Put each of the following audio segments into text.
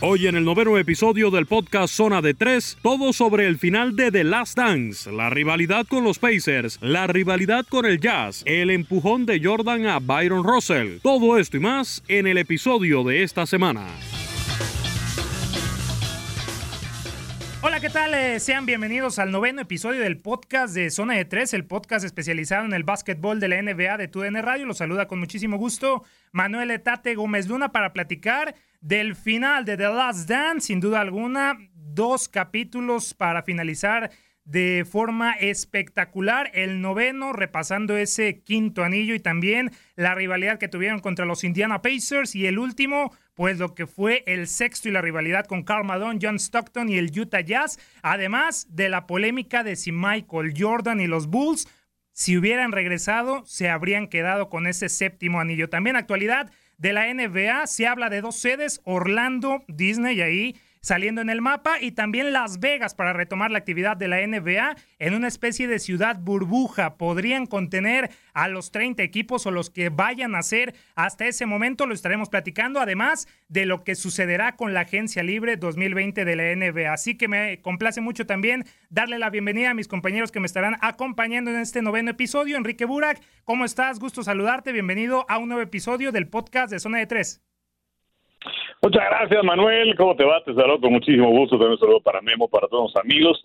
Hoy en el noveno episodio del podcast Zona de Tres, todo sobre el final de The Last Dance, la rivalidad con los Pacers, la rivalidad con el Jazz, el empujón de Jordan a Byron Russell, todo esto y más en el episodio de esta semana. ¿Qué tal? Eh, sean bienvenidos al noveno episodio del podcast de Zona de Tres, el podcast especializado en el básquetbol de la NBA de TUDN Radio. Los saluda con muchísimo gusto Manuel Etate Gómez Luna para platicar del final de The Last Dance, sin duda alguna, dos capítulos para finalizar de forma espectacular. El noveno, repasando ese quinto anillo y también la rivalidad que tuvieron contra los Indiana Pacers. Y el último, pues lo que fue el sexto y la rivalidad con Karl Malone, John Stockton y el Utah Jazz. Además de la polémica de si Michael Jordan y los Bulls, si hubieran regresado, se habrían quedado con ese séptimo anillo. También actualidad de la NBA, se habla de dos sedes, Orlando, Disney, ahí saliendo en el mapa, y también Las Vegas para retomar la actividad de la NBA en una especie de ciudad burbuja. Podrían contener a los 30 equipos o los que vayan a ser hasta ese momento, lo estaremos platicando, además de lo que sucederá con la agencia libre 2020 de la NBA. Así que me complace mucho también darle la bienvenida a mis compañeros que me estarán acompañando en este noveno episodio. Enrique Burak, ¿cómo estás? Gusto saludarte. Bienvenido a un nuevo episodio del podcast de Zona de Tres. Muchas gracias, Manuel. ¿Cómo te va? Te saludo con muchísimo gusto. También saludo para Memo, para todos los amigos.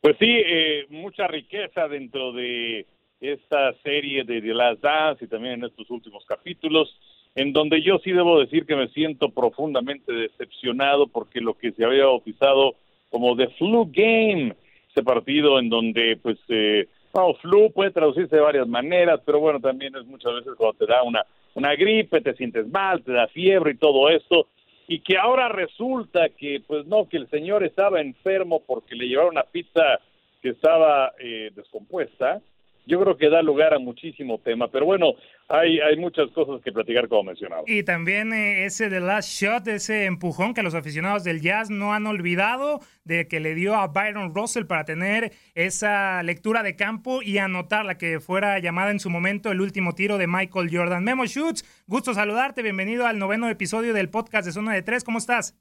Pues sí, eh, mucha riqueza dentro de esta serie de The Last Dance y también en estos últimos capítulos, en donde yo sí debo decir que me siento profundamente decepcionado porque lo que se había bautizado como The Flu Game, ese partido en donde, pues, eh, no, flu puede traducirse de varias maneras, pero bueno, también es muchas veces cuando te da una, una gripe, te sientes mal, te da fiebre y todo esto, y que ahora resulta que, pues no, que el señor estaba enfermo porque le llevaron una pizza que estaba eh, descompuesta, yo creo que da lugar a muchísimo tema. Pero bueno, hay, hay muchas cosas que platicar como mencionaba. Y también eh, ese de last shot, ese empujón que los aficionados del jazz no han olvidado de que le dio a Byron Russell para tener esa lectura de campo y anotar la que fuera llamada en su momento el último tiro de Michael Jordan. Memo Schutz, gusto saludarte, bienvenido al noveno episodio del podcast de Zona de Tres, ¿cómo estás?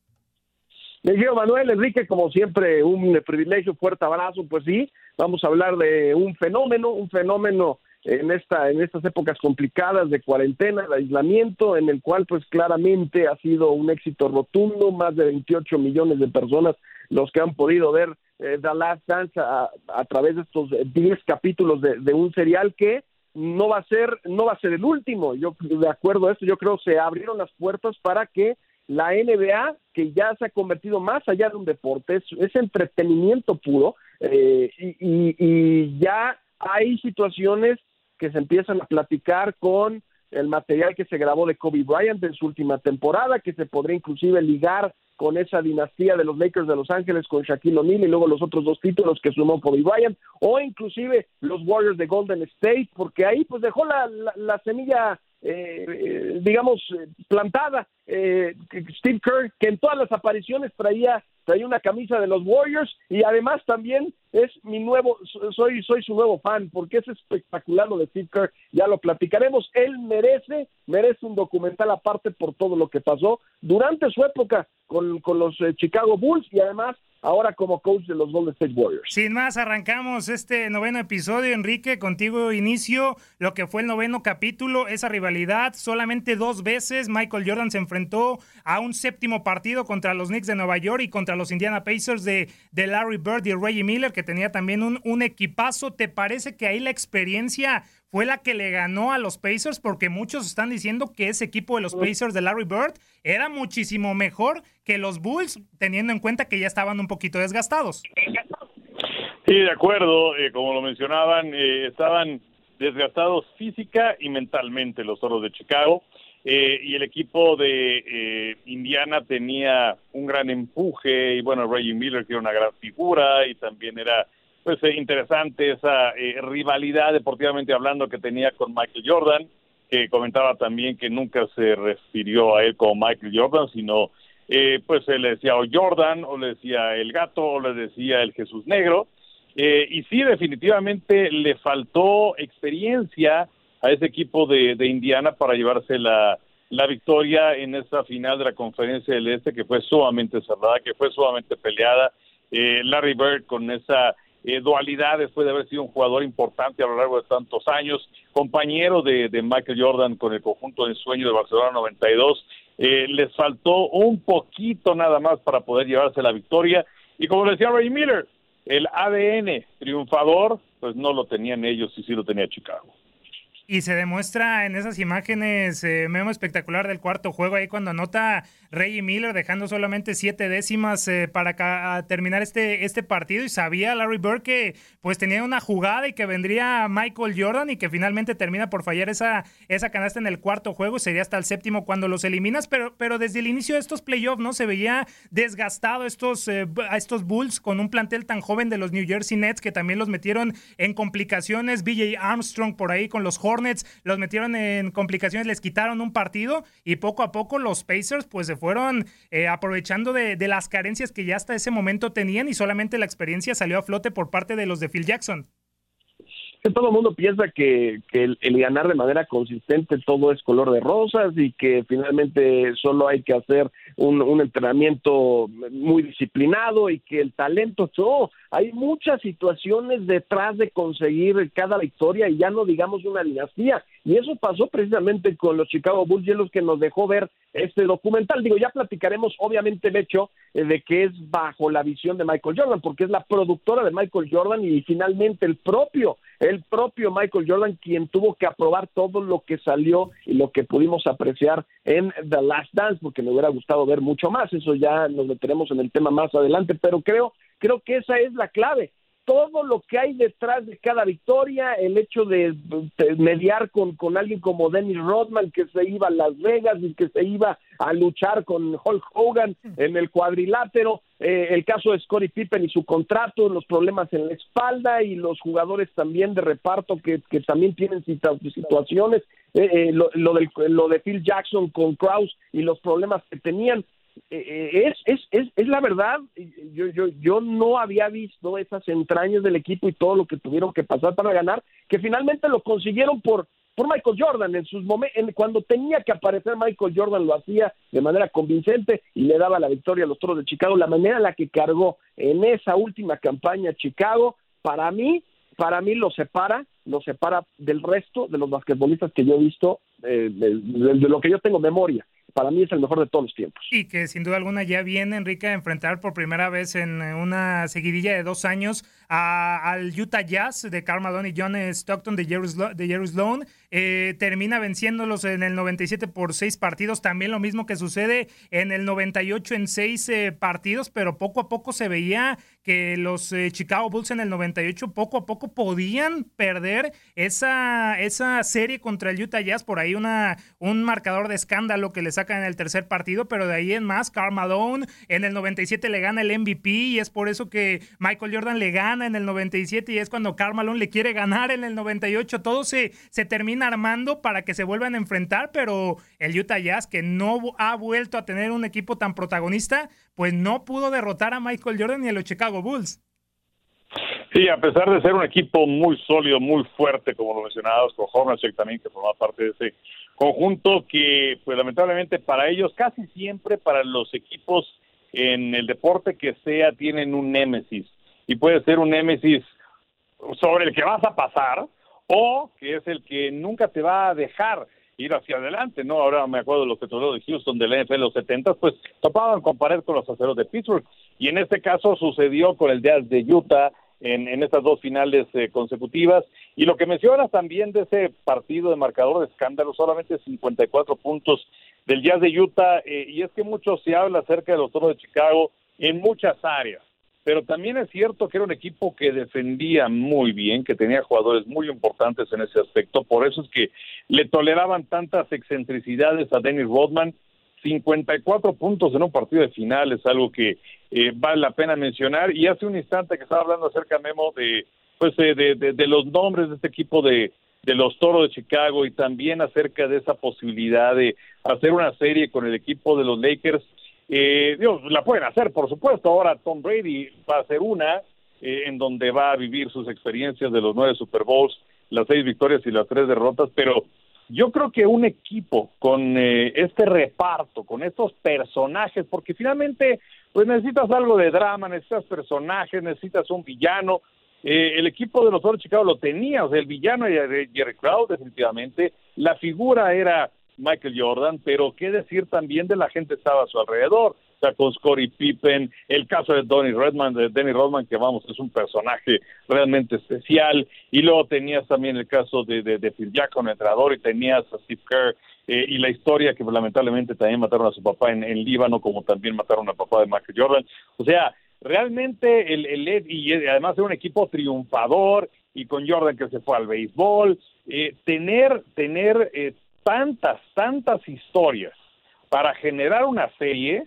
Me Manuel Enrique, como siempre, un privilegio, fuerte abrazo, pues sí, vamos a hablar de un fenómeno, un fenómeno en esta en estas épocas complicadas de cuarentena, de aislamiento, en el cual pues claramente ha sido un éxito rotundo, más de 28 millones de personas los que han podido ver eh, The Last Dance a, través de estos 10 capítulos de, de, un serial que no va a ser no va a ser el último. Yo de acuerdo a esto, yo creo se abrieron las puertas para que la NBA, que ya se ha convertido más allá de un deporte, es, entretenimiento puro eh, y, y, ya hay situaciones que se empiezan a platicar con el material que se grabó de Kobe Bryant en su última temporada, que se podría inclusive ligar con esa dinastía de los Lakers de Los Ángeles con Shaquille O'Neal y luego los otros dos títulos que sumó Kobe Bryant, o inclusive los Warriors de Golden State, porque ahí pues dejó la semilla eh, digamos, eh, plantada. Eh, Steve Kerr, que en todas las apariciones traía, traía una camisa de los Warriors y además también es mi nuevo, soy, soy su nuevo fan, porque es espectacular lo de Steve Kerr, ya lo platicaremos. Él merece, merece un documental aparte por todo lo que pasó durante su época con, con los Chicago Bulls y además ahora como coach de los Golden State Warriors. Sin más, arrancamos este noveno episodio, Enrique, contigo inicio lo que fue el noveno capítulo, esa rivalidad, solamente dos veces Michael Jordan se enfrentó a un séptimo partido contra los Knicks de Nueva York y contra los Indiana Pacers de, de Larry Bird y Reggie Miller, que tenía también un, un equipazo. ¿Te parece que ahí la experiencia fue la que le ganó a los Pacers porque muchos están diciendo que ese equipo de los Pacers de Larry Bird era muchísimo mejor que los Bulls, teniendo en cuenta que ya estaban un poquito desgastados. Sí, de acuerdo, eh, como lo mencionaban, eh, estaban desgastados física y mentalmente los Toros de Chicago. Eh, y el equipo de Indiana tenía un gran empuje y bueno, Reggie Miller que era una gran figura y también era pues eh, interesante esa eh, rivalidad deportivamente hablando que tenía con Michael Jordan, que comentaba también que nunca se refirió a él como Michael Jordan, sino eh, pues él le decía o Jordan, o le decía el gato, o le decía el Jesús Negro. y sí, definitivamente le faltó experiencia a ese equipo de, de Indiana para llevarse la, la victoria en esa final de la conferencia del Este que fue sumamente cerrada, que fue sumamente peleada. Larry Bird con esa eh, dualidad después de haber sido un jugador importante a lo largo de tantos años, compañero de, Michael Jordan con el conjunto de sueño de Barcelona 92. Eh, les faltó un poquito nada más para poder llevarse la victoria. Y como decía Ray Miller, el ADN triunfador, pues no lo tenían ellos y sí lo tenía Chicago. Y se demuestra en esas imágenes, eh, memo espectacular del cuarto juego, ahí cuando anota Reggie Miller, dejando solamente siete décimas eh, para terminar este, este partido. Y sabía Larry Bird que pues tenía una jugada y que vendría Michael Jordan y que finalmente termina por fallar esa, esa canasta en el cuarto juego. Sería hasta el séptimo cuando los eliminas, pero, pero desde el inicio de estos playoffs, ¿no? Se veía desgastado estos, eh, a estos Bulls con un plantel tan joven de los New Jersey Nets que también los metieron en complicaciones. BJ Armstrong por ahí con los Hornets los metieron en complicaciones, les quitaron un partido y poco a poco los Pacers pues se fueron eh, aprovechando de, las carencias que ya hasta ese momento tenían y solamente la experiencia salió a flote por parte de los de Phil Jackson que todo el mundo piensa que, el, ganar de manera consistente todo es color de rosas y que finalmente solo hay que hacer un, un entrenamiento muy disciplinado y que el talento, no, hay muchas situaciones detrás de conseguir cada victoria y ya no digamos una dinastía. Y eso pasó precisamente con los Chicago Bulls y es lo que nos dejó ver este documental. Digo, ya platicaremos obviamente el hecho eh, de que es bajo la visión de Michael Jordan, porque es la productora de Michael Jordan y finalmente el propio, el propio Michael Jordan quien tuvo que aprobar todo lo que salió y lo que pudimos apreciar en The Last Dance, porque me hubiera gustado ver mucho más. Eso ya nos meteremos en el tema más adelante, pero creo Creo que esa es la clave. Todo lo que hay detrás de cada victoria, el hecho de, mediar con, con alguien como Dennis Rodman, que se iba a Las Vegas y que se iba a luchar con Hulk Hogan en el cuadrilátero, eh, el caso de Scottie Pippen y su contrato, los problemas en la espalda y los jugadores también de reparto que, que también tienen situaciones, eh, eh, lo, lo, del, lo de Phil Jackson con Kraus y los problemas que tenían. Es, es, es, es la verdad, yo, yo, yo no había visto esas entrañas del equipo y todo lo que tuvieron que pasar para ganar, que finalmente lo consiguieron por por Michael Jordan en sus momentos, cuando tenía que aparecer Michael Jordan lo hacía de manera convincente y le daba la victoria a los Toros de Chicago. La manera en la que cargó en esa última campaña Chicago, para mí, para mí lo separa, lo separa del resto de los basquetbolistas que yo he visto, eh, de, lo que yo tengo memoria para mí es el mejor de todos los tiempos. Y que sin duda alguna ya viene Enrique a enfrentar por primera vez en una seguidilla de dos años al Utah Jazz de Malone y John Stockton de Jerry, de Sloan. Eh, termina venciéndolos en el 97 por seis partidos. También lo mismo que sucede en el 98 en seis eh, partidos, pero poco a poco se veía que los eh, Chicago Bulls en el 98 poco a poco podían perder esa, esa serie contra el Utah Jazz. Por ahí una, un marcador de escándalo que le sacan en el tercer partido, pero de ahí en más, Karl Malone en el 97 le gana el MVP y es por eso que Michael Jordan le gana en el 97 y es cuando Karl Malone le quiere ganar en el 98. Todo se, se termina armando para que se vuelvan a enfrentar, pero el Utah Jazz, que no ha vuelto a tener un equipo tan protagonista, pues no pudo derrotar a Michael Jordan ni a los Chicago Bulls. Sí, a pesar de ser un equipo muy sólido, muy fuerte, como lo mencionabas, con Hornacek también, que forma parte de ese conjunto, que pues lamentablemente para ellos, casi siempre para los equipos en el deporte que sea, tienen un némesis. Y puede ser un némesis sobre el que vas a pasar, o que es el que nunca te va a dejar ir hacia adelante, ¿no? Ahora me acuerdo de los petroleros de Houston del NFL de los 70, pues topaban con pared con los aceros de Pittsburgh. Y en este caso sucedió con el Jazz de Utah en, estas dos finales eh, consecutivas. Y lo que mencionas también de ese partido de marcador de escándalo, solamente 54 puntos del Jazz de Utah, eh, y es que mucho se habla acerca de los Toros de Chicago en muchas áreas pero también es cierto que era un equipo que defendía muy bien, que tenía jugadores muy importantes en ese aspecto, por eso es que le toleraban tantas excentricidades a Dennis Rodman. 54 puntos en un partido de final es algo que eh, vale la pena mencionar. Y hace un instante que estaba hablando acerca, Memo, de, pues, de, de, de los nombres de este equipo de, de los Toros de Chicago y también acerca de esa posibilidad de hacer una serie con el equipo de los Lakers. Eh, Dios, la pueden hacer, por supuesto. Ahora Tom Brady va a hacer una eh, en donde va a vivir sus experiencias de los nueve Super Bowls, las seis victorias y las tres derrotas, pero yo creo que un equipo con eh, este reparto, con estos personajes, porque finalmente pues necesitas algo de drama, necesitas personajes, necesitas un villano. Eh, el equipo de los de Chicago lo tenía, o sea, el villano era Jerry Krause definitivamente, la figura era Michael Jordan, pero qué decir también de la gente que estaba a su alrededor, o sea, con Scottie Pippen, el caso de Donny Redman, de Danny Rodman, que vamos, es un personaje realmente especial, y luego tenías también el caso de, de, Phil Jackson, entrenador, y tenías a Steve Kerr, eh, y la historia que lamentablemente también mataron a su papá en, en Líbano, como también mataron al papá de Michael Jordan, o sea, realmente el, el y además era un equipo triunfador, y con Jordan que se fue al béisbol, eh, tener, tener eh, tantas, tantas historias para generar una serie,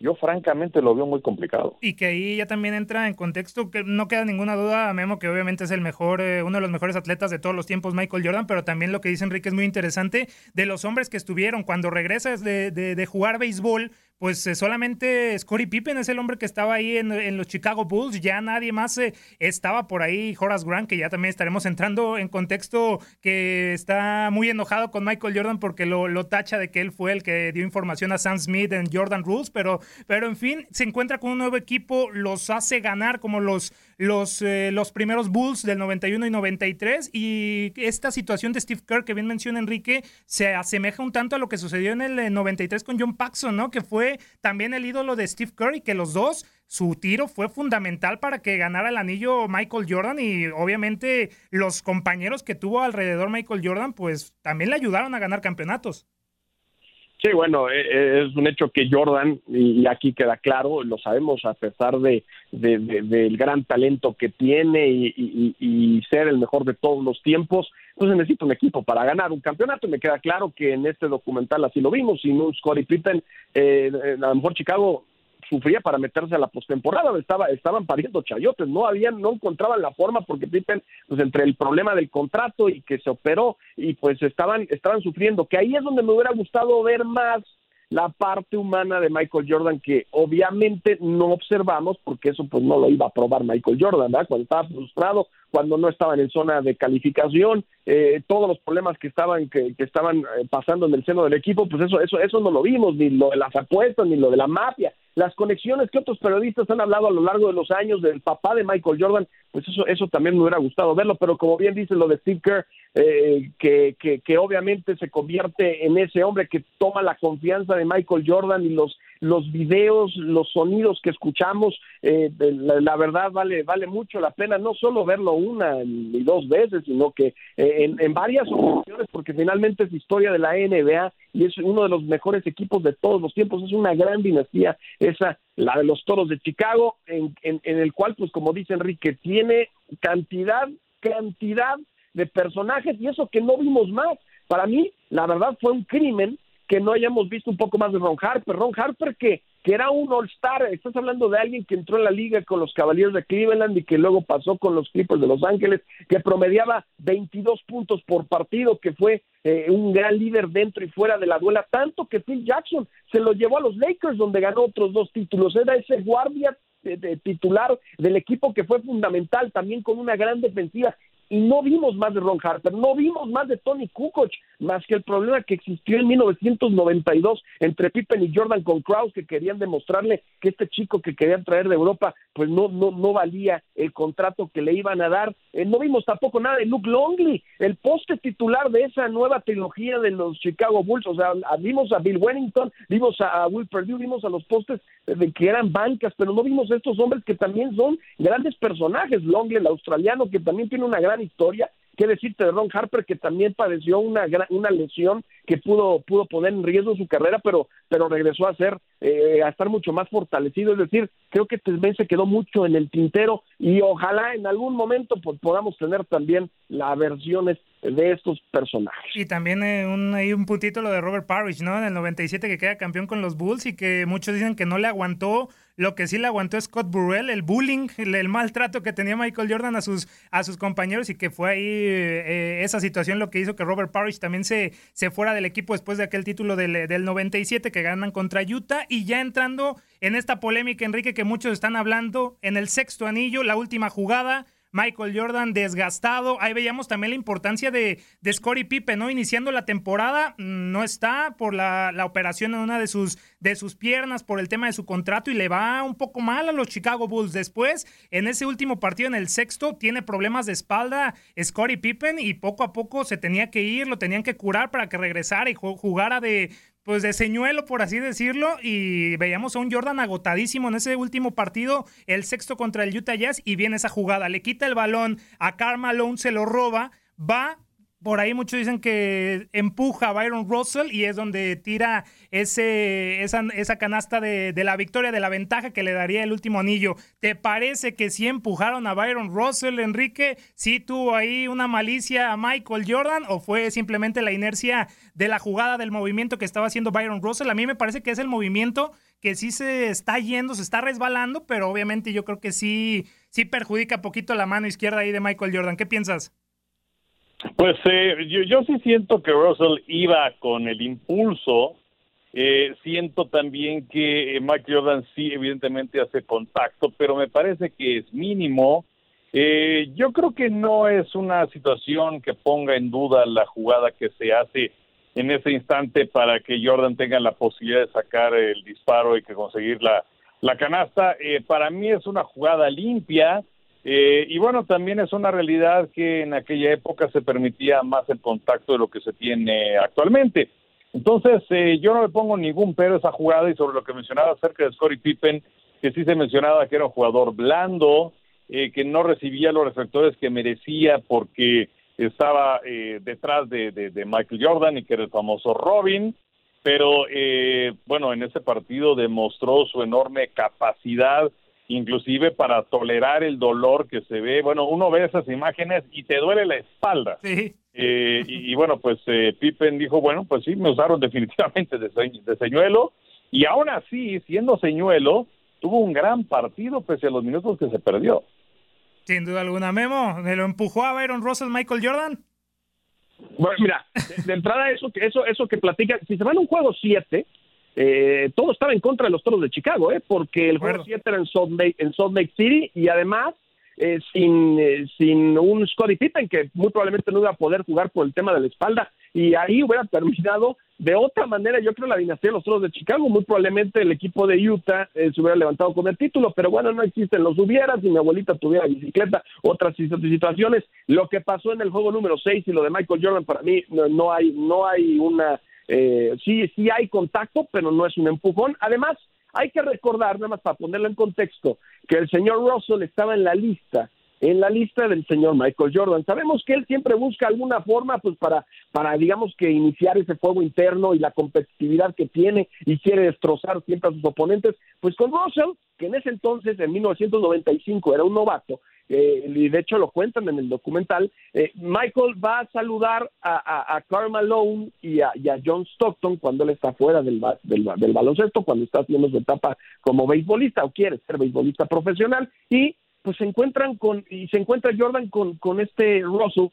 yo francamente lo veo muy complicado. Y que ahí ya también entra en contexto que no queda ninguna duda, Memo, que obviamente es el mejor, eh, uno de los mejores atletas de todos los tiempos, Michael Jordan, pero también lo que dice Enrique es muy interesante de los hombres que estuvieron cuando regresas de, de, de jugar béisbol pues eh, solamente Scottie Pippen es el hombre que estaba ahí en, los Chicago Bulls, ya nadie más eh, estaba por ahí, Horace Grant, que ya también estaremos entrando en contexto, que está muy enojado con Michael Jordan porque lo, tacha de que él fue el que dio información a Sam Smith en Jordan Rules, pero, pero en fin, se encuentra con un nuevo equipo, los hace ganar como los los, eh, los primeros Bulls del 91 y 93 y esta situación de Steve Kerr que bien menciona Enrique se asemeja un tanto a lo que sucedió en el 93 con John Paxson, ¿no? Que fue también el ídolo de Steve Kerr y que los dos su tiro fue fundamental para que ganara el anillo Michael Jordan y obviamente los compañeros que tuvo alrededor Michael Jordan pues también le ayudaron a ganar campeonatos. Sí, bueno, e, e, es un hecho que Jordan, y aquí queda claro, lo sabemos a pesar de, del gran talento que tiene y, ser el mejor de todos los tiempos, pues necesita un equipo para ganar un campeonato. Y me queda claro que en este documental así lo vimos, sin un Scottie Pippen, eh, a lo mejor Chicago sufría para meterse a la postemporada, estaba, estaban pariendo chayotes, no habían, no encontraban la forma porque Pippen, pues entre el problema del contrato y que se operó, y pues estaban, estaban sufriendo, que ahí es donde me hubiera gustado ver más la parte humana de Michael Jordan que obviamente no observamos porque eso pues no lo iba a probar Michael Jordan, ¿verdad? Cuando estaba frustrado, cuando no estaban en zona de calificación, eh, todos los problemas que estaban que, estaban eh, pasando en el seno del equipo, pues eso eso eso no lo vimos, ni lo de las apuestas, ni lo de la mafia, las conexiones que otros periodistas han hablado a lo largo de los años del papá de Michael Jordan, pues eso eso también me hubiera gustado verlo, pero como bien dice lo de Steve Kerr, eh, que, que, que obviamente se convierte en ese hombre que toma la confianza de Michael Jordan y los los videos, los sonidos que escuchamos, eh, la, verdad vale vale mucho la pena no solo verlo una ni dos veces, sino que eh, en, varias ocasiones, porque finalmente es historia de la NBA y es uno de los mejores equipos de todos los tiempos, es una gran dinastía esa, la de los Toros de Chicago, en, en, en el cual, pues como dice Enrique, tiene cantidad, cantidad de personajes y eso que no vimos más. Para mí, la verdad fue un crimen que no hayamos visto un poco más de Ron Harper. Ron Harper que, que era un All-Star, estás hablando de alguien que entró en la liga con los Caballeros de Cleveland y que luego pasó con los Clippers de Los Ángeles, que promediaba 22 puntos por partido, que fue eh, un gran líder dentro y fuera de la duela, tanto que Phil Jackson se lo llevó a los Lakers donde ganó otros dos títulos, era ese guardia de, titular del equipo que fue fundamental también con una gran defensiva y no vimos más de Ron Harper, no vimos más de Tony Kukoc, más que el problema que existió en 1992 entre Pippen y Jordan con Kraus, que querían demostrarle que este chico que querían traer de Europa, pues no, no, no valía el contrato que le iban a dar. Eh, no vimos tampoco nada de Luke Longley, el poste titular de esa nueva trilogía de los Chicago Bulls, o sea, vimos a Bill Wennington, vimos a, Will Perdue, vimos a los postes de que eran bancas, pero no vimos a estos hombres que también son grandes personajes, Longley, el australiano, que también tiene una gran historia, ¿Qué decirte de Ron Harper que también padeció una una lesión que pudo pudo poner en riesgo su carrera, pero pero regresó a ser eh, a estar mucho más fortalecido. Es decir, creo que también se quedó mucho en el tintero y ojalá en algún momento pues, podamos tener también las versiones de estos personajes. Y también eh, un, hay un puntito lo de Robert Parrish, ¿no? En el 97 que queda campeón con los Bulls y que muchos dicen que no le aguantó lo que sí le aguantó Scott Burrell, el bullying, el, maltrato que tenía Michael Jordan a sus, a sus compañeros y que fue ahí eh, esa situación lo que hizo que Robert Parrish también se, se fuera del equipo después de aquel título del, del 97 que ganan contra Utah. Y ya entrando en esta polémica, Enrique, que muchos están hablando, en el sexto anillo, la última jugada Michael Jordan desgastado. Ahí veíamos también la importancia de, de Scottie Pippen, ¿no? Iniciando la temporada, mm, no está por la, operación en una de sus, de sus piernas, por el tema de su contrato y le va un poco mal a los Chicago Bulls. Después, en ese último partido, en el sexto, tiene problemas de espalda Scottie Pippen y poco a poco se tenía que ir, lo tenían que curar para que regresara y jugara de, pues de señuelo, por así decirlo, y veíamos a un Jordan agotadísimo en ese último partido, el sexto contra el Utah Jazz, y viene esa jugada, le quita el balón a Karl Malone, se lo roba, va por ahí muchos dicen que empuja a Byron Russell y es donde tira ese, esa, esa canasta de, la victoria, de la ventaja que le daría el último anillo. ¿Te parece que sí empujaron a Byron Russell, Enrique? ¿Sí tuvo ahí una malicia a Michael Jordan o fue simplemente la inercia de la jugada del movimiento que estaba haciendo Byron Russell? A mí me parece que es el movimiento que sí se está yendo, se está resbalando, pero obviamente yo creo que sí, sí perjudica poquito la mano izquierda ahí de Michael Jordan. ¿Qué piensas? Pues eh, yo, yo sí siento que Russell iba con el impulso. Eh, siento también que Mike Jordan sí, evidentemente hace contacto, pero me parece que es mínimo. Eh, yo creo que no es una situación que ponga en duda la jugada que se hace en ese instante para que Jordan tenga la posibilidad de sacar el disparo y que conseguir la, la canasta. para mí es una jugada limpia eh, y bueno, también es una realidad que en aquella época se permitía más el contacto de lo que se tiene actualmente. Entonces, eh, yo no le pongo ningún pero a esa jugada y sobre lo que mencionaba acerca de Scottie Pippen, que sí se mencionaba que era un jugador blando, eh, que no recibía los reflectores que merecía porque estaba detrás de, de, Michael Jordan y que era el famoso Robin, pero bueno, en ese partido demostró su enorme capacidad inclusive para tolerar el dolor que se ve. Bueno, uno ve esas imágenes y te duele la espalda. Sí. Eh, y, bueno, pues eh, Pippen dijo, bueno, pues sí, me usaron definitivamente de, señuelo. Y aún así, siendo señuelo, tuvo un gran partido pese a los minutos que se perdió. Sin duda alguna, Memo, ¿me lo empujó a Byron Russell Michael Jordan? Bueno, mira, de, entrada eso, eso, eso que platica, si se van a un juego 7, eh, todo estaba en contra de los Toros de Chicago, ¿eh? porque el juego 7 era en Salt, Lake, en Salt Lake City y además eh, sin, eh, sin un Scottie Pippen que muy probablemente no iba a poder jugar por el tema de la espalda y ahí hubiera terminado de otra manera, yo creo la dinastía de los Toros de Chicago, muy probablemente el equipo de Utah eh, se hubiera levantado con el título, pero bueno, no existen los hubieras, si mi abuelita tuviera bicicleta, otras situaciones, lo que pasó en el juego número 6 y lo de Michael Jordan para mí no, no hay no hay una eh, sí sí hay contacto, pero no es un empujón. Además, hay que recordar, nada más para ponerlo en contexto, que el señor Russell estaba en la lista en la lista del señor Michael Jordan. Sabemos que él siempre busca alguna forma pues para para digamos que iniciar ese fuego interno y la competitividad que tiene y quiere destrozar siempre a sus oponentes, pues con Russell, que en ese entonces en 1995 era un novato, eh, y de hecho lo cuentan en el documental, eh, Michael va a saludar a, a, Karl Malone y a, John Stockton cuando él está fuera del, del, del baloncesto, cuando está haciendo su etapa como beisbolista o quiere ser beisbolista profesional y pues se encuentran con, y se encuentra Jordan con, con este Russell,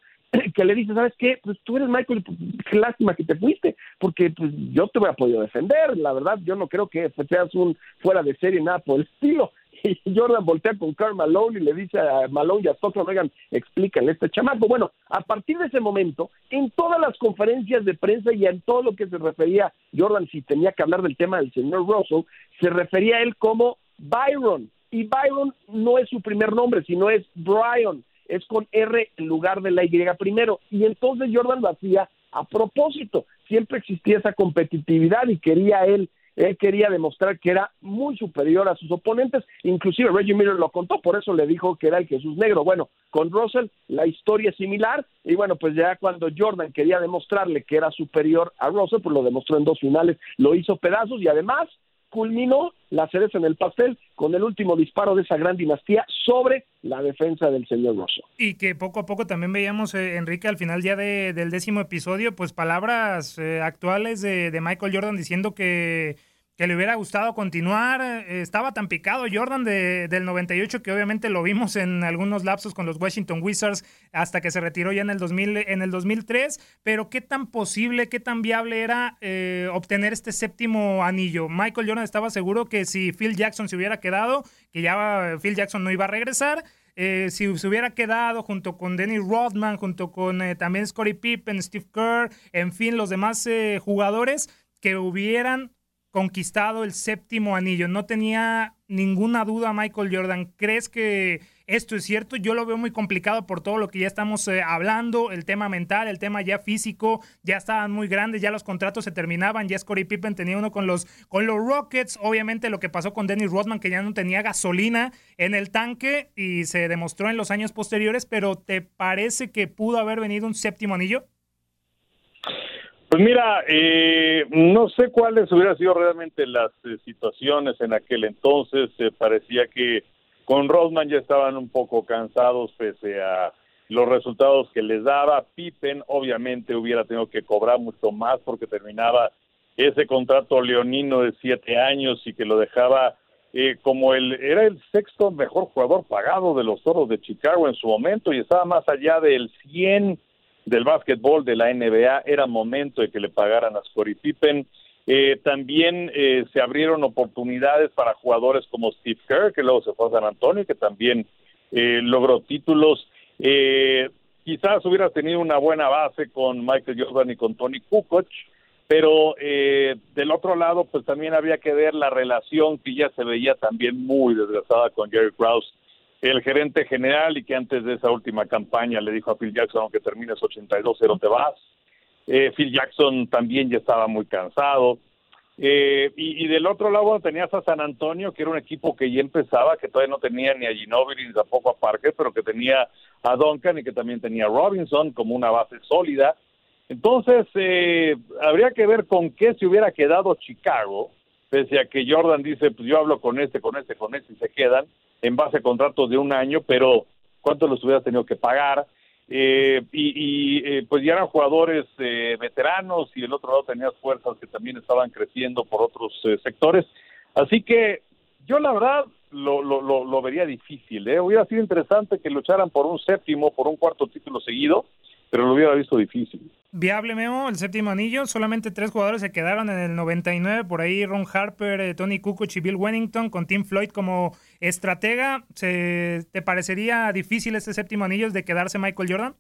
que le dice, ¿sabes qué? Pues tú eres Michael, pues, qué lástima que te fuiste, porque pues yo te hubiera podido defender, la verdad, yo no creo que seas un fuera de serie, nada por el estilo. Y Jordan voltea con Carl Malone y le dice a Malone y a Stockton, oigan, explícanle este chamaco. Bueno, a partir de ese momento, en todas las conferencias de prensa y en todo lo que se refería Jordan, si tenía que hablar del tema del señor Russell, se refería a él como Byron, y Byron no es su primer nombre, sino es Brian, es con R en lugar de la Y primero. Y entonces Jordan lo hacía a propósito. Siempre existía esa competitividad y quería él, él quería demostrar que era muy superior a sus oponentes. Inclusive Reggie Miller lo contó, por eso le dijo que era el Jesús Negro. Bueno, con Russell la historia es similar y bueno, pues ya cuando Jordan quería demostrarle que era superior a Russell, pues lo demostró en dos finales, lo hizo pedazos y además culminó la cereza en el pastel con el último disparo de esa gran dinastía sobre la defensa del señor Rosso. Y que poco a poco también veíamos, eh, Enrique, al final ya del décimo episodio, pues palabras eh, actuales de, de Michael Jordan diciendo que que le hubiera gustado continuar. Eh, estaba tan picado Jordan de, del 98 que obviamente lo vimos en algunos lapsos con los Washington Wizards hasta que se retiró ya en el, 2000, en el 2003. Pero qué tan posible, qué tan viable era eh, obtener este séptimo anillo. Michael Jordan estaba seguro que si Phil Jackson se hubiera quedado, que ya Phil Jackson no iba a regresar. Eh, si se hubiera quedado junto con Dennis Rodman, junto con también Scottie Pippen, Steve Kerr, en fin, los demás jugadores que hubieran conquistado el séptimo anillo. No tenía ninguna duda Michael Jordan. ¿Crees que esto es cierto? Yo lo veo muy complicado por todo lo que ya estamos eh, hablando, el tema mental, el tema ya físico, ya estaban muy grandes, ya los contratos se terminaban, ya Scottie Pippen tenía uno con los, con los Rockets, obviamente lo que pasó con Dennis Rodman, que ya no tenía gasolina en el tanque y se demostró en los años posteriores, pero ¿te parece que pudo haber venido un séptimo anillo? Pues mira, eh, no sé cuáles hubieran sido realmente las eh, situaciones en aquel entonces. Eh, parecía que con Rodman ya estaban un poco cansados pese a los resultados que les daba. Pippen obviamente hubiera tenido que cobrar mucho más porque terminaba ese contrato leonino de siete años y que lo dejaba como el era el sexto mejor jugador pagado de los Toros de Chicago en su momento y estaba más allá del 100 del básquetbol de la NBA, era momento de que le pagaran a Scottie Pippen. Eh, también eh, se abrieron oportunidades para jugadores como Steve Kerr, que luego se fue a San Antonio, que también eh, logró títulos. quizás hubiera tenido una buena base con Michael Jordan y con Tony Kukoc, pero del otro lado, pues también había que ver la relación que ya se veía también muy desgastada con Jerry Krause el gerente general y que antes de esa última campaña le dijo a Phil Jackson, aunque termines 82-0 te vas. Eh, Phil Jackson también ya estaba muy cansado. Eh, y, del otro lado tenías a San Antonio, que era un equipo que ya empezaba, que todavía no tenía ni a Ginobili ni tampoco a Parker, pero que tenía a Duncan y que también tenía a Robinson como una base sólida. Entonces, eh, habría que ver con qué se hubiera quedado Chicago, pese a que Jordan dice, pues yo hablo con este, con este, con este y se quedan en base a contratos de un año, pero ¿cuánto los hubiera tenido que pagar? Eh, y, eh, pues ya eran jugadores eh, veteranos y el otro lado tenías fuerzas que también estaban creciendo por otros sectores. Así que Yo la verdad lo, lo, lo, lo vería difícil. ¿eh? Hubiera sido interesante que lucharan por un séptimo, por un cuarto título seguido, pero lo hubiera visto difícil. Viable, Memo, el séptimo anillo. Solamente tres jugadores se quedaron en el 99. Por ahí Ron Harper, eh, Tony Kukoc y Bill Wennington con Tim Floyd como estratega. ¿Se, ¿Te parecería difícil este séptimo anillo de quedarse Michael Jordan?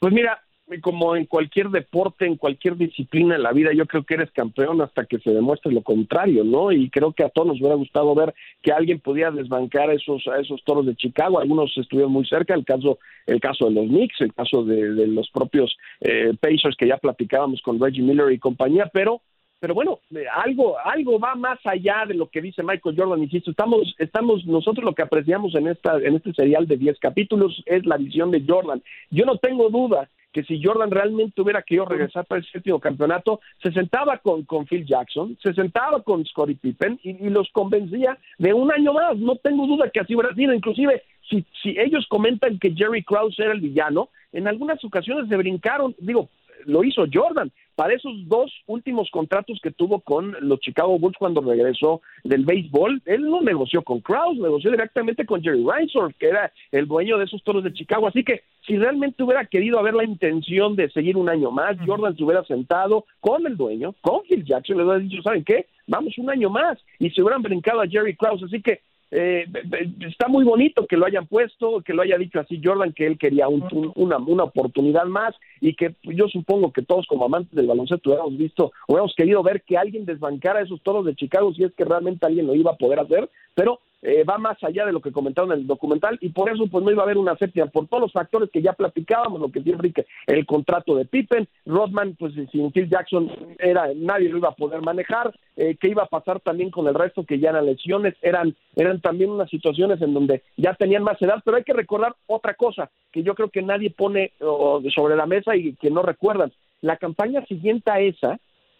Pues mira, como en cualquier deporte, en cualquier disciplina en la vida, yo creo que eres campeón hasta que se demuestre lo contrario, ¿no? Y creo que a todos nos hubiera gustado ver que alguien pudiera desbancar a esos, a esos toros de Chicago. Algunos estuvieron muy cerca, el caso, el caso de los Knicks, el caso de, de los propios eh, Pacers que ya platicábamos con Reggie Miller y compañía, pero pero bueno, eh, algo, algo va más allá de lo que dice Michael Jordan, insisto, estamos, estamos, nosotros lo que apreciamos en esta, en este serial de 10 capítulos es la visión de Jordan. Yo no tengo duda que si Jordan realmente hubiera querido regresar para el séptimo campeonato, se sentaba con, con Phil Jackson, se sentaba con Scottie Pippen y, y, los convencía de un año más. No tengo duda que así hubiera sido. Inclusive, si, si ellos comentan que Jerry Krause era el villano, en algunas ocasiones se brincaron, digo, lo hizo Jordan. Para esos dos últimos contratos que tuvo con los Chicago Bulls cuando regresó del béisbol, él no negoció con Krause, negoció directamente con Jerry Reinsdorf, que era el dueño de esos toros de Chicago. Así que si realmente hubiera querido haber la intención de seguir un año más, Jordan se hubiera sentado con el dueño, con Phil Jackson, le hubiera dicho, ¿saben qué? Vamos un año más. Y se hubieran brincado a Jerry Krause. Así que eh, está muy bonito que lo hayan puesto, que lo haya dicho así Jordan, que él quería un, un, una, una, oportunidad más y que yo supongo que todos como amantes del baloncesto hubiéramos visto, hubiéramos querido ver que alguien desbancara esos toros de Chicago si es que realmente alguien lo iba a poder hacer, pero eh, va más allá de lo que comentaron en el documental y por eso pues no iba a haber una séptima por todos los factores que ya platicábamos, lo que siempre que el contrato de Pippen, Rodman pues sin Phil Jackson era nadie lo iba a poder manejar, eh, qué iba a pasar también con el resto que ya eran lesiones, eran eran también unas situaciones en donde ya tenían más edad, pero hay que recordar otra cosa que yo creo que nadie pone sobre la mesa y que no recuerdan, la campaña siguiente a esa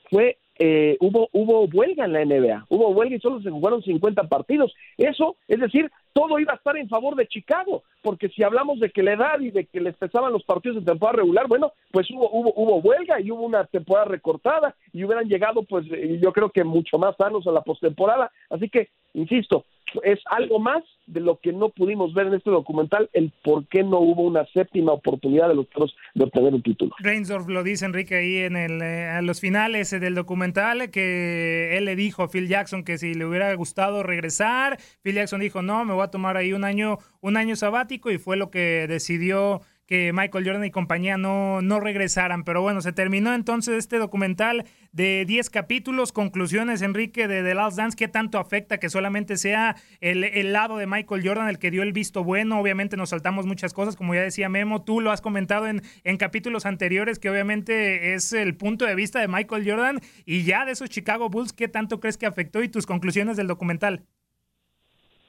fue eh, hubo hubo huelga en la NBA, hubo huelga y solo se jugaron 50 partidos. Eso, es decir, todo iba a estar en favor de Chicago, porque si hablamos de que la edad y de que les pesaban los partidos de temporada regular, bueno, pues hubo hubo hubo huelga y hubo una temporada recortada y hubieran llegado, pues yo creo que mucho más sanos a la postemporada. Así que, insisto, es algo más de lo que no pudimos ver en este documental, el por qué no hubo una séptima oportunidad de los toros de obtener un título. Reinsdorf lo dice Enrique ahí en el, eh, a los finales del documental, que él le dijo a Phil Jackson que si le hubiera gustado regresar, Phil Jackson dijo no, me voy a tomar ahí un año, un año sabático y fue lo que decidió que Michael Jordan y compañía no, no regresaran. Pero bueno, se terminó entonces este documental de 10 capítulos. Conclusiones, Enrique, de The Last Dance. ¿Qué tanto afecta que solamente sea el, el, lado de Michael Jordan el que dio el visto bueno? Obviamente nos saltamos muchas cosas, como ya decía Memo. Tú lo has comentado en, en capítulos anteriores, que obviamente es el punto de vista de Michael Jordan. Y ya de esos Chicago Bulls, ¿qué tanto crees que afectó y tus conclusiones del documental?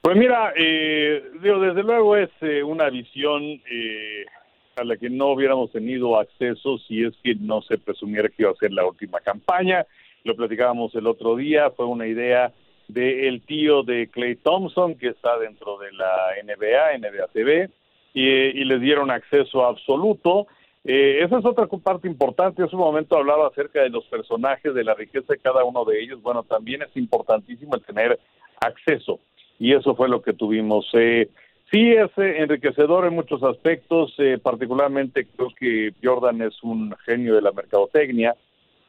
Pues mira, eh, digo, desde luego es eh, una visión eh, a la que no hubiéramos tenido acceso si es que no se presumiera que iba a ser la última campaña. Lo platicábamos el otro día, fue una idea del tío de Clay Thompson, que está dentro de la NBA, NBA TV, y, y les dieron acceso absoluto. Eh, esa es otra parte importante. Hace un momento hablaba acerca de los personajes, de la riqueza de cada uno de ellos. Bueno, también es importantísimo el tener acceso, y eso fue lo que tuvimos. Eh, Sí, es eh, enriquecedor en muchos aspectos, eh, particularmente creo que Jordan es un genio de la mercadotecnia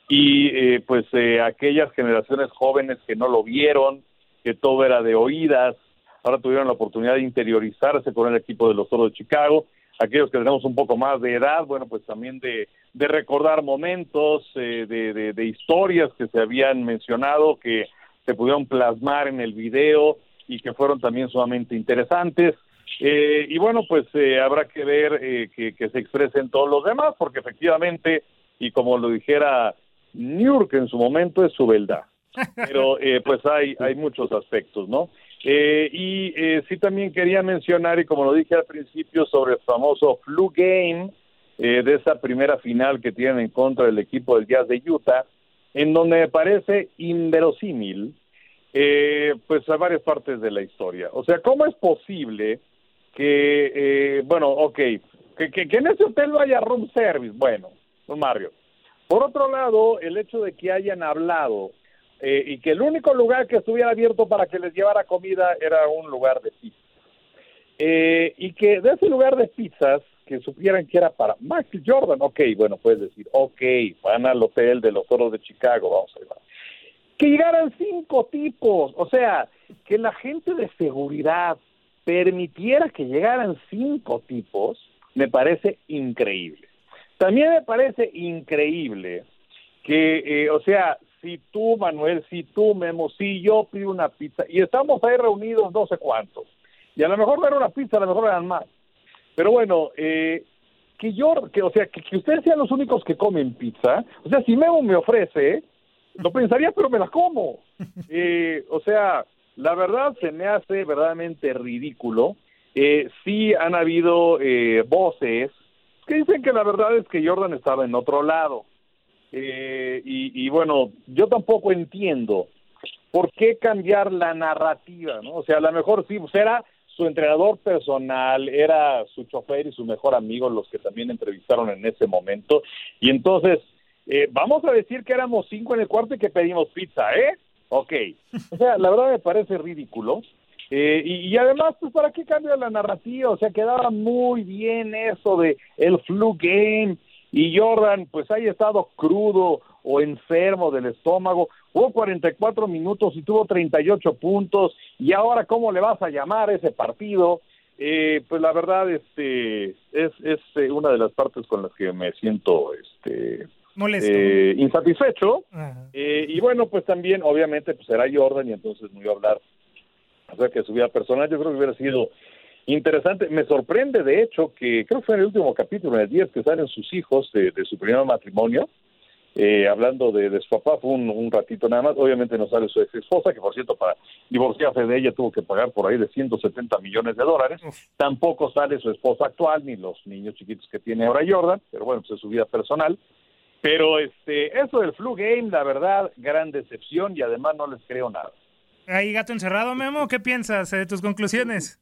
y eh, pues eh, aquellas generaciones jóvenes que no lo vieron, que todo era de oídas, ahora tuvieron la oportunidad de interiorizarse con el equipo de los Toros de Chicago, aquellos que tenemos un poco más de edad, bueno, pues también de, de recordar momentos, eh, de, de, de historias que se habían mencionado, que se pudieron plasmar en el video y que fueron también sumamente interesantes. Eh, y bueno, pues eh, habrá que ver eh, que, se expresen todos los demás, porque efectivamente, y como lo dijera York en su momento, es su verdad. Pero eh, pues hay, hay muchos aspectos, ¿no? y sí también quería mencionar, y como lo dije al principio, sobre el famoso flu game de esa primera final que tienen en contra del equipo del Jazz de Utah, en donde me parece inverosímil, pues a varias partes de la historia. O sea, ¿cómo es posible que, eh, bueno, ok, que, en ese hotel no haya room service, bueno, don Mario. Por otro lado, el hecho de que hayan hablado eh, y que el único lugar que estuviera abierto para que les llevara comida era un lugar de pizza. Eh, y que de ese lugar de pizzas, que supieran que era para Michael Jordan, ok, bueno, puedes decir, ok, van al hotel de los toros de Chicago, vamos a ver. Que llegaran cinco tipos, o sea, que la gente de seguridad permitiera que llegaran cinco tipos, me parece increíble. También me parece increíble que, eh, o sea, si tú, Manuel, si tú, Memo, si yo pido una pizza y estamos ahí reunidos no sé cuántos, y a lo mejor no era una pizza, a lo mejor eran más. Pero bueno, eh, que yo, que, o sea, que, que, ustedes sean los únicos que comen pizza, o sea, si Memo me ofrece, lo pensaría, pero me la como. Eh, o sea, la verdad se me hace verdaderamente ridículo. Eh, sí han habido eh, voces que dicen que la verdad es que Jordan estaba en otro lado. Eh, y, y, bueno, yo tampoco entiendo por qué cambiar la narrativa, ¿no? O sea, a lo mejor sí, pues era su entrenador personal, era su chofer y su mejor amigo los que también entrevistaron en ese momento. Y entonces, eh, vamos a decir que éramos cinco en el cuarto y que pedimos pizza, ¿eh? Ok. O sea, la verdad me parece ridículo. Eh, y, además, pues, ¿para qué cambia la narrativa? O sea, quedaba muy bien eso de el flu game y Jordan, pues, haya estado crudo o enfermo del estómago. Hubo 44 minutos y tuvo 38 puntos. Y ahora, ¿cómo le vas a llamar ese partido? Eh, pues la verdad, este, es, es eh, una de las partes con las que me siento, este, Molesto. Eh, insatisfecho. Eh, y bueno, pues también, obviamente, pues era Jordan y entonces no iba a hablar acerca de su vida personal. Yo creo que hubiera sido interesante. Me sorprende, de hecho, que creo que fue en el último capítulo, en el 10, que salen sus hijos de, de su primer matrimonio. Eh, hablando de, de, su papá, fue un, un, ratito nada más. Obviamente no sale su ex esposa, que por cierto, para divorciarse de ella tuvo que pagar por ahí de 170 millones de dólares. Uf. Tampoco sale su esposa actual, ni los niños chiquitos que tiene ahora Jordan, pero bueno, pues es su vida personal. Pero este, eso del flu game, la verdad, gran decepción y además no les creo nada. Ahí gato encerrado, Memo, ¿qué piensas de tus conclusiones?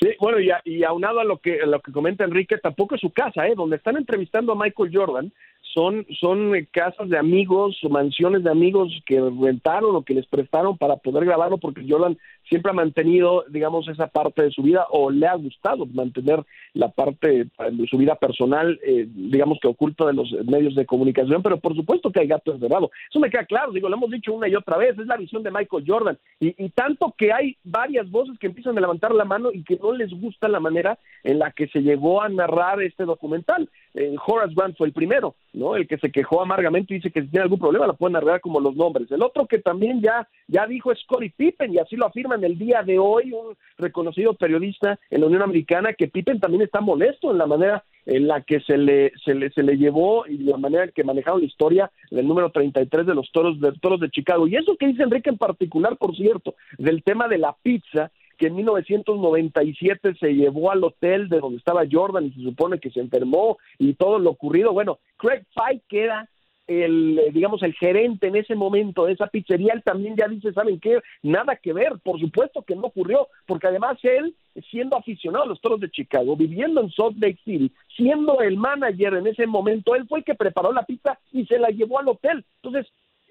Sí, bueno, y, a, y aunado a lo que a lo que comenta Enrique, tampoco es su casa, ¿eh? Donde están entrevistando a Michael Jordan, son, son casas de amigos mansiones de amigos que rentaron o que les prestaron para poder grabarlo porque Jordan siempre ha mantenido, digamos, esa parte de su vida o le ha gustado mantener la parte de su vida personal, eh, digamos que oculta de los medios de comunicación, pero por supuesto que hay gato encerrado. Eso me queda claro, digo, lo hemos dicho una y otra vez, es la visión de Michael Jordan. Y, y tanto que hay varias voces que empiezan a levantar la mano y que no les gusta la manera en la que se llegó a narrar este documental. Eh, Horace Grant fue el primero, ¿no? El que se quejó amargamente y dice que si tiene algún problema la pueden narrar como los nombres. El otro que también ya, ya dijo es Scottie Pippen y así lo afirma el día de hoy un reconocido periodista en la Unión Americana que Pippen también está molesto en la manera en la que se le, se le, se le llevó y la manera en que manejaron la historia del número 33 de los toros de, toros de Chicago. Y eso que dice Enrique en particular, por cierto, del tema de la pizza, que en 1997 se llevó al hotel de donde estaba Jordan y se supone que se enfermó y todo lo ocurrido. Bueno, Craig Pike queda el, digamos, el gerente en ese momento de esa pizzería, él también ya dice, ¿saben qué? Nada que ver, por supuesto que no ocurrió, porque además él, siendo aficionado a los toros de Chicago, viviendo en Salt Lake City, siendo el manager en ese momento, él fue el que preparó la pizza y se la llevó al hotel. Entonces,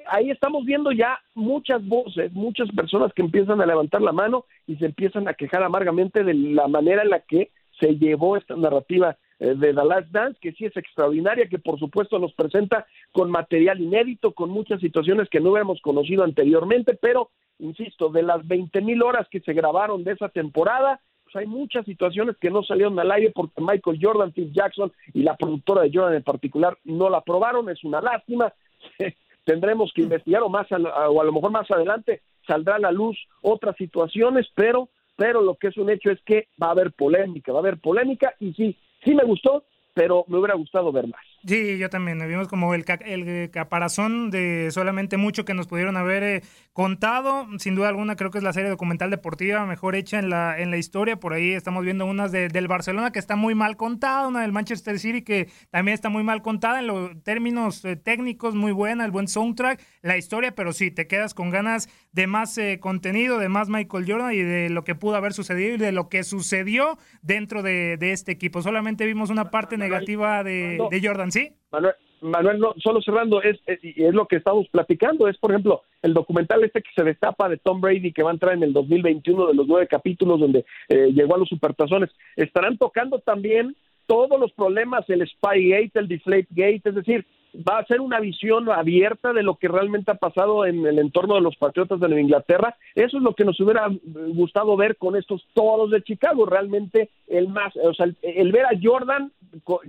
ahí estamos viendo ya muchas voces, muchas personas que empiezan a levantar la mano y se empiezan a quejar amargamente de la manera en la que se llevó esta narrativa de The Last Dance, que sí es extraordinaria, que por supuesto nos presenta con material inédito, con muchas situaciones que no habíamos conocido anteriormente, pero, insisto, de las 20 mil horas que se grabaron de esa temporada, pues hay muchas situaciones que no salieron al aire porque Michael Jordan, Phil Jackson y la productora de Jordan en particular no la aprobaron, es una lástima. Tendremos que investigar o más a, o a lo mejor más adelante saldrá a la luz otras situaciones, pero pero lo que es un hecho es que va a haber polémica, va a haber polémica y sí, sí me gustó, pero me hubiera gustado ver más. Sí, yo también. Vimos como el, el caparazón de solamente mucho que nos pudieron haber eh, contado. Sin duda alguna, creo que es la serie documental deportiva mejor hecha en la, en la historia. Por ahí estamos viendo unas de, del Barcelona que está muy mal contada, una del Manchester City que también está muy mal contada en los términos eh, técnicos, muy buena, el buen soundtrack, la historia, pero sí, te quedas con ganas de más eh, contenido, de más Michael Jordan y de lo que pudo haber sucedido y de lo que sucedió dentro de, de este equipo. Solamente vimos una parte negativa de, de Jordan ¿sí? Manuel, Manuel, no, solo cerrando, es, es, es, lo que estamos platicando, es por ejemplo el documental este que se destapa de Tom Brady que va a entrar en el 2021 de los nueve capítulos donde eh, llegó a los supertazones, estarán tocando también todos los problemas, el Spygate, el Deflategate, es decir, va a ser una visión abierta de lo que realmente ha pasado en el entorno de los Patriotas de Nueva Inglaterra. Eso es lo que nos hubiera gustado ver con estos todos de Chicago. Realmente el más, o sea, el, ver a Jordan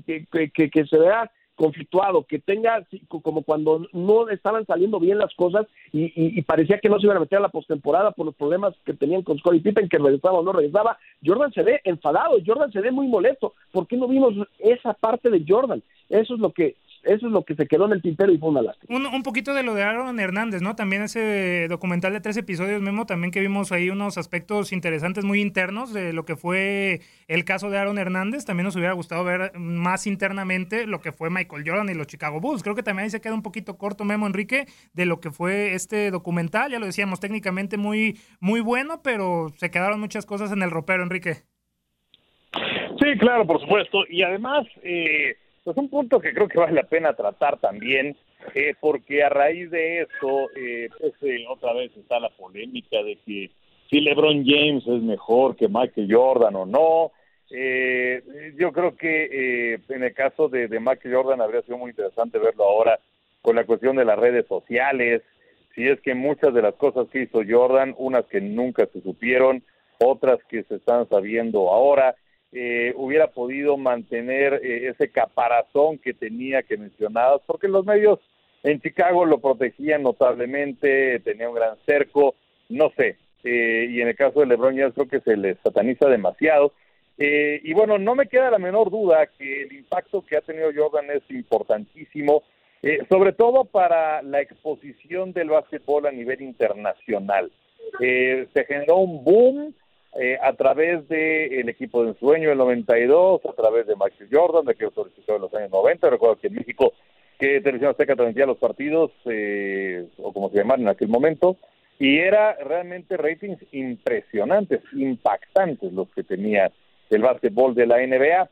que, que, se vea conflictuado, que tenga como cuando no estaban saliendo bien las cosas y, parecía que no se iban a meter a la postemporada por los problemas que tenían con Scottie Pippen, que regresaba o no regresaba. Jordan se ve enfadado, Jordan se ve muy molesto. ¿Por qué no vimos esa parte de Jordan? Eso es lo que eso es lo que se quedó en el tintero y fue una lástima. Un, un, poquito de lo de Aaron Hernández, ¿no? También ese documental de tres episodios, Memo, también que vimos ahí unos aspectos interesantes muy internos de lo que fue el caso de Aaron Hernández. También nos hubiera gustado ver más internamente lo que fue Michael Jordan y los Chicago Bulls. Creo que también ahí se queda un poquito corto, Memo Enrique, de lo que fue este documental. Ya lo decíamos, técnicamente muy, muy bueno, pero se quedaron muchas cosas en el ropero, Enrique. Sí, claro, por supuesto. Y además... Eh pues un punto que creo que vale la pena tratar también, eh, porque a raíz de eso, eh, pues eh, otra vez está la polémica de que si LeBron James es mejor que Michael Jordan o no. Eh, yo creo que en el caso de, de Michael Jordan habría sido muy interesante verlo ahora con la cuestión de las redes sociales, si es que muchas de las cosas que hizo Jordan, unas que nunca se supieron, otras que se están sabiendo ahora, eh, hubiera podido mantener eh, ese caparazón que tenía que mencionabas, porque los medios en Chicago lo protegían notablemente, tenía un gran cerco, no sé, eh, y en el caso de LeBron ya creo que se le sataniza demasiado. Eh, y bueno, no me queda la menor duda que el impacto que ha tenido Jordan es importantísimo, eh, sobre todo para la exposición del básquetbol a nivel internacional. Se generó un boom eh, a través del el equipo de ensueño del 92, a través de Michael Jordan, de que solicitó en los años 90. Recuerdo que en México, que Televisión Azteca transmitía los partidos, eh, o como se llamaban en aquel momento, y era realmente ratings impresionantes, impactantes los que tenía el básquetbol de la NBA.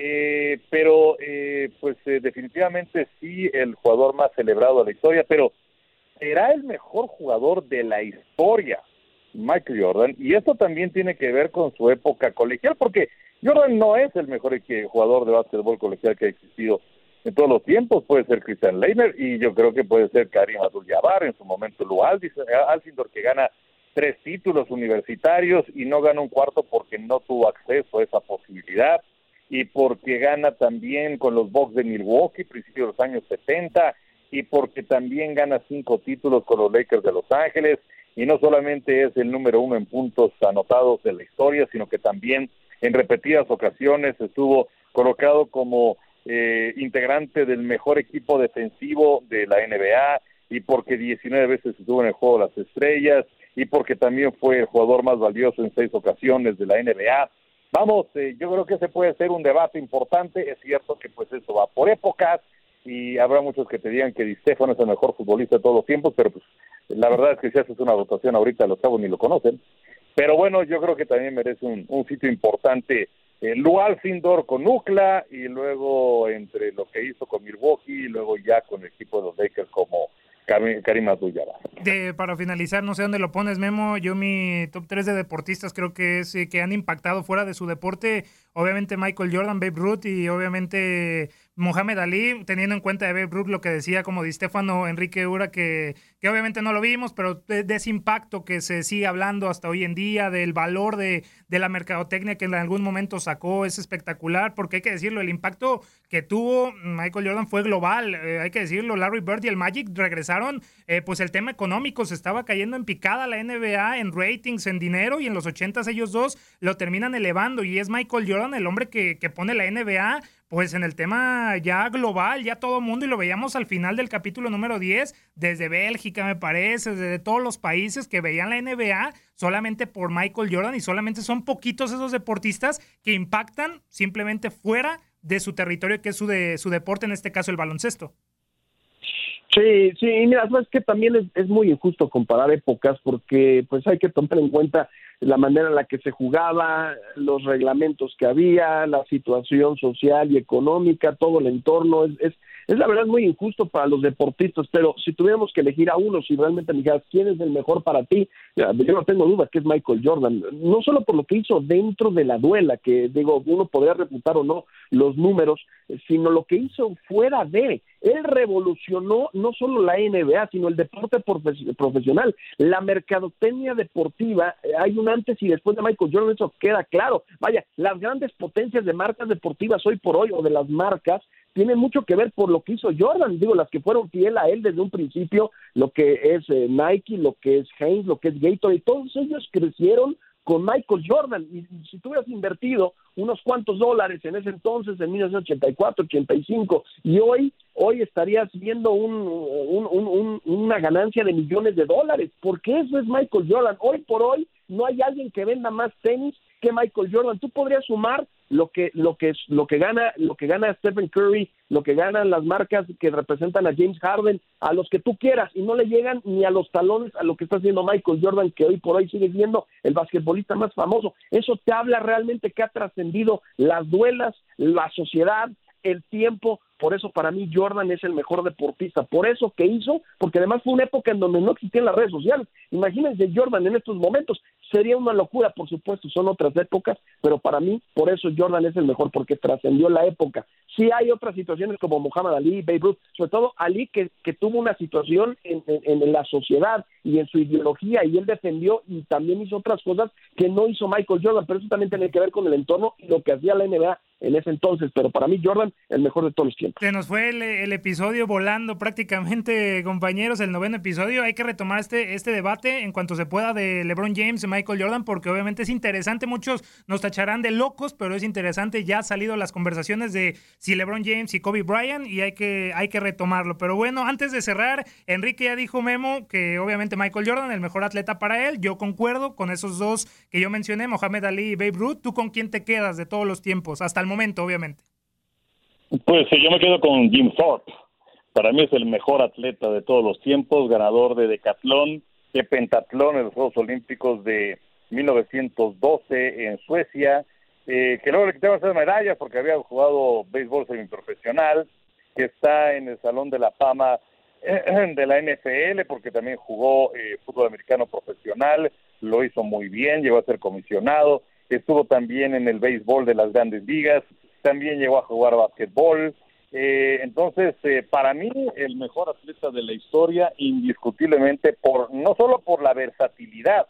Eh, pero, eh, pues eh, definitivamente sí, el jugador más celebrado de la historia, pero será el mejor jugador de la historia Michael Jordan, y esto también tiene que ver con su época colegial, porque Jordan no es el mejor jugador de básquetbol colegial que ha existido en todos los tiempos, puede ser Christian Leimer, y yo creo que puede ser Karim Abdul-Jabbar, en su momento Lu Alcindor, que gana tres títulos universitarios y no gana un cuarto porque no tuvo acceso a esa posibilidad, y porque gana también con los Bucks de Milwaukee, principios de los años 70, y porque también gana cinco títulos con los Lakers de Los Ángeles, y no solamente es el número uno en puntos anotados de la historia, sino que también en repetidas ocasiones estuvo colocado como eh, integrante del mejor equipo defensivo de la NBA y porque 19 veces estuvo en el juego de las estrellas y porque también fue el jugador más valioso en seis ocasiones de la NBA. Vamos, eh, yo creo que ese puede ser un debate importante. Es cierto que pues eso va por épocas y habrá muchos que te digan que Di es el mejor futbolista de todos los tiempos, pero pues la verdad es que si haces una votación ahorita los cabos ni lo conocen. Pero bueno, yo creo que también merece un, un sitio importante eh, Lual Sindor con Ucla y luego entre lo que hizo con Milwaukee y luego ya con el equipo de los Lakers como Karim De, para finalizar, no sé dónde lo pones, Memo. Yo mi top 3 de deportistas creo que es eh, que han impactado fuera de su deporte. Obviamente Michael Jordan, Babe Ruth y obviamente Mohamed Ali, teniendo en cuenta de Babe Ruth lo que decía como Di Stefano Enrique Ura, que, que obviamente no lo vimos, pero de, de, ese impacto que se sigue hablando hasta hoy en día, del valor de, de, la mercadotecnia que en algún momento sacó, es espectacular, porque hay que decirlo, el impacto que tuvo Michael Jordan fue global, eh, hay que decirlo, Larry Bird y el Magic regresaron, eh, pues el tema económico se estaba cayendo en picada la NBA, en ratings, en dinero, y en los ochentas ellos dos lo terminan elevando, y es Michael Jordan el hombre que, que pone la NBA pues en el tema ya global, ya todo mundo, y lo veíamos al final del capítulo número 10, desde Bélgica, me parece, desde todos los países que veían la NBA solamente por Michael Jordan, y solamente son poquitos esos deportistas que impactan simplemente fuera de su territorio, que es su, de, su deporte, en este caso el baloncesto. Sí, sí, y mira, es que también es, es, muy injusto comparar épocas porque pues hay que tomar en cuenta la manera en la que se jugaba, los reglamentos que había, la situación social y económica, todo el entorno, es, es, es la verdad muy injusto para los deportistas, pero si tuviéramos que elegir a uno, si realmente me dijeras quién es el mejor para ti, yo no tengo dudas que es Michael Jordan, no solo por lo que hizo dentro de la duela, que digo, uno podría reputar o no los números, sino lo que hizo fuera de, él revolucionó no solo la NBA, sino el deporte profesional, la mercadotecnia deportiva, eh, hay un antes y después de Michael Jordan, eso queda claro. Vaya, las grandes potencias de marcas deportivas hoy por hoy, o de las marcas, tienen mucho que ver por lo que hizo Jordan, digo, las que fueron fiel a él desde un principio, lo que es eh, Nike, lo que es Hanes, lo que es Gatorade, todos ellos crecieron con Michael Jordan. Y si tú hubieras invertido unos cuantos dólares en ese entonces, en 1984, 85, y hoy, hoy estarías viendo un, una ganancia de millones de dólares, porque eso es Michael Jordan. Hoy por hoy no hay alguien que venda más tenis que Michael Jordan. Tú podrías sumar lo que lo que lo que gana lo que gana Stephen Curry, lo que ganan las marcas que representan a James Harden, a los que tú quieras y no le llegan ni a los talones a lo que está haciendo Michael Jordan que hoy por hoy sigue siendo el basquetbolista más famoso. Eso te habla realmente que ha trascendido las duelas, la sociedad, el tiempo, por eso para mí Jordan es el mejor deportista, por eso que hizo, porque además fue una época en donde no existían las redes sociales. Imagínense Jordan en estos momentos, sería una locura, por supuesto, son otras épocas, pero para mí, por eso Jordan es el mejor, porque trascendió la época. Sí hay otras situaciones como Muhammad Ali, Babe Ruth, sobre todo Ali que, que tuvo una situación en, en, la sociedad y en su ideología y él defendió y también hizo otras cosas que no hizo Michael Jordan, pero eso también tiene que ver con el entorno y lo que hacía la NBA en ese entonces, pero para mí Jordan el mejor de todos los tiempos. Se nos fue el, episodio volando prácticamente, compañeros, el noveno episodio. Hay que retomar este, este debate en cuanto se pueda de LeBron James y Michael Jordan, porque obviamente es interesante. Muchos nos tacharán de locos, pero es interesante. Ya han salido las conversaciones de si LeBron James y Kobe Bryant y hay que, hay que retomarlo. Pero bueno, antes de cerrar, Enrique ya dijo Memo que obviamente Michael Jordan, el mejor atleta para él. Yo concuerdo con esos dos que yo mencioné, Mohamed Ali y Babe Ruth. ¿Tú con quién te quedas de todos los tiempos? Hasta el momento, obviamente. Pues yo me quedo con Jim Thorpe. Para mí es el mejor atleta de todos los tiempos, ganador de decatlón, de pentatlón en los Juegos Olímpicos de 1912 en Suecia, eh, que luego le quitaba esas medallas porque había jugado béisbol semiprofesional, que está en el Salón de la Fama de la NFL porque también jugó eh, fútbol americano profesional, lo hizo muy bien, llegó a ser comisionado, estuvo también en el béisbol de las grandes ligas, también llegó a jugar básquetbol. Eh, entonces, eh, para mí, el mejor atleta de la historia, indiscutiblemente, por no solo por la versatilidad,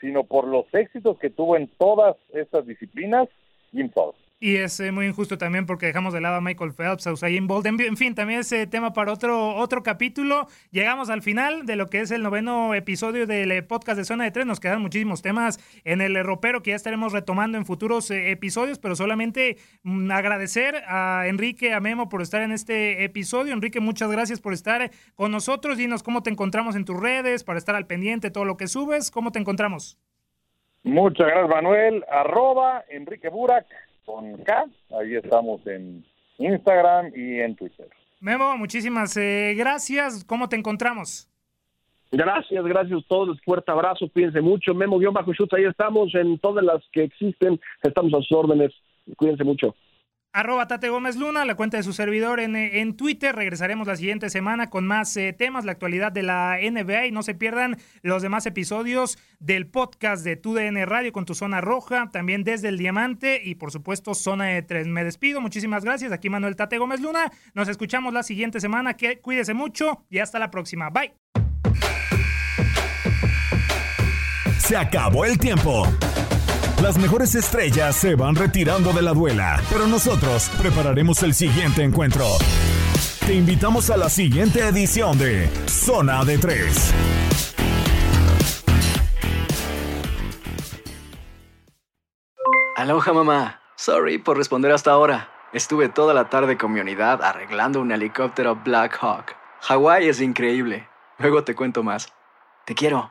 sino por los éxitos que tuvo en todas estas disciplinas, Jim Thorpe. Y es eh, muy injusto también porque dejamos de lado a Michael Phelps, a Usain Bolt. En, fin, también ese tema para otro, otro capítulo. Llegamos al final de lo que es el noveno episodio del eh, podcast de Zona de Tres. Nos quedan muchísimos temas en el ropero que ya estaremos retomando en futuros eh, episodios, pero solamente mm, agradecer a Enrique, a Memo por estar en este episodio. Enrique, muchas gracias por estar con nosotros. Dinos cómo te encontramos en tus redes, para estar al pendiente todo lo que subes. ¿Cómo te encontramos? Muchas gracias, Manuel. Arroba Enrique Burak con K. Ahí estamos en Instagram y en Twitter. Memo, muchísimas eh, gracias. ¿Cómo te encontramos? Gracias, gracias a todos. Fuerte abrazo, cuídense mucho. Memo guion bajo ahí estamos en todas las que existen. Estamos a sus órdenes. Cuídense mucho. Arroba Tate Gómez Luna, la cuenta de su servidor en, en Twitter. Regresaremos la siguiente semana con más eh, temas, la actualidad de la NBA y no se pierdan los demás episodios del podcast de TUDN Radio con tu zona roja, también desde el Diamante y por supuesto Zona de 3. Me despido, muchísimas gracias. Aquí Manuel Tate Gómez Luna. Nos escuchamos la siguiente semana. Que cuídese mucho y hasta la próxima. Bye. Se acabó el tiempo. Las mejores estrellas se van retirando de la duela, pero nosotros prepararemos el siguiente encuentro. Te invitamos a la siguiente edición de Zona de Tres. Aloha mamá. Sorry por responder hasta ahora. Estuve toda la tarde con mi unidad arreglando un helicóptero Black Hawk. Hawái es increíble. Luego te cuento más. Te quiero.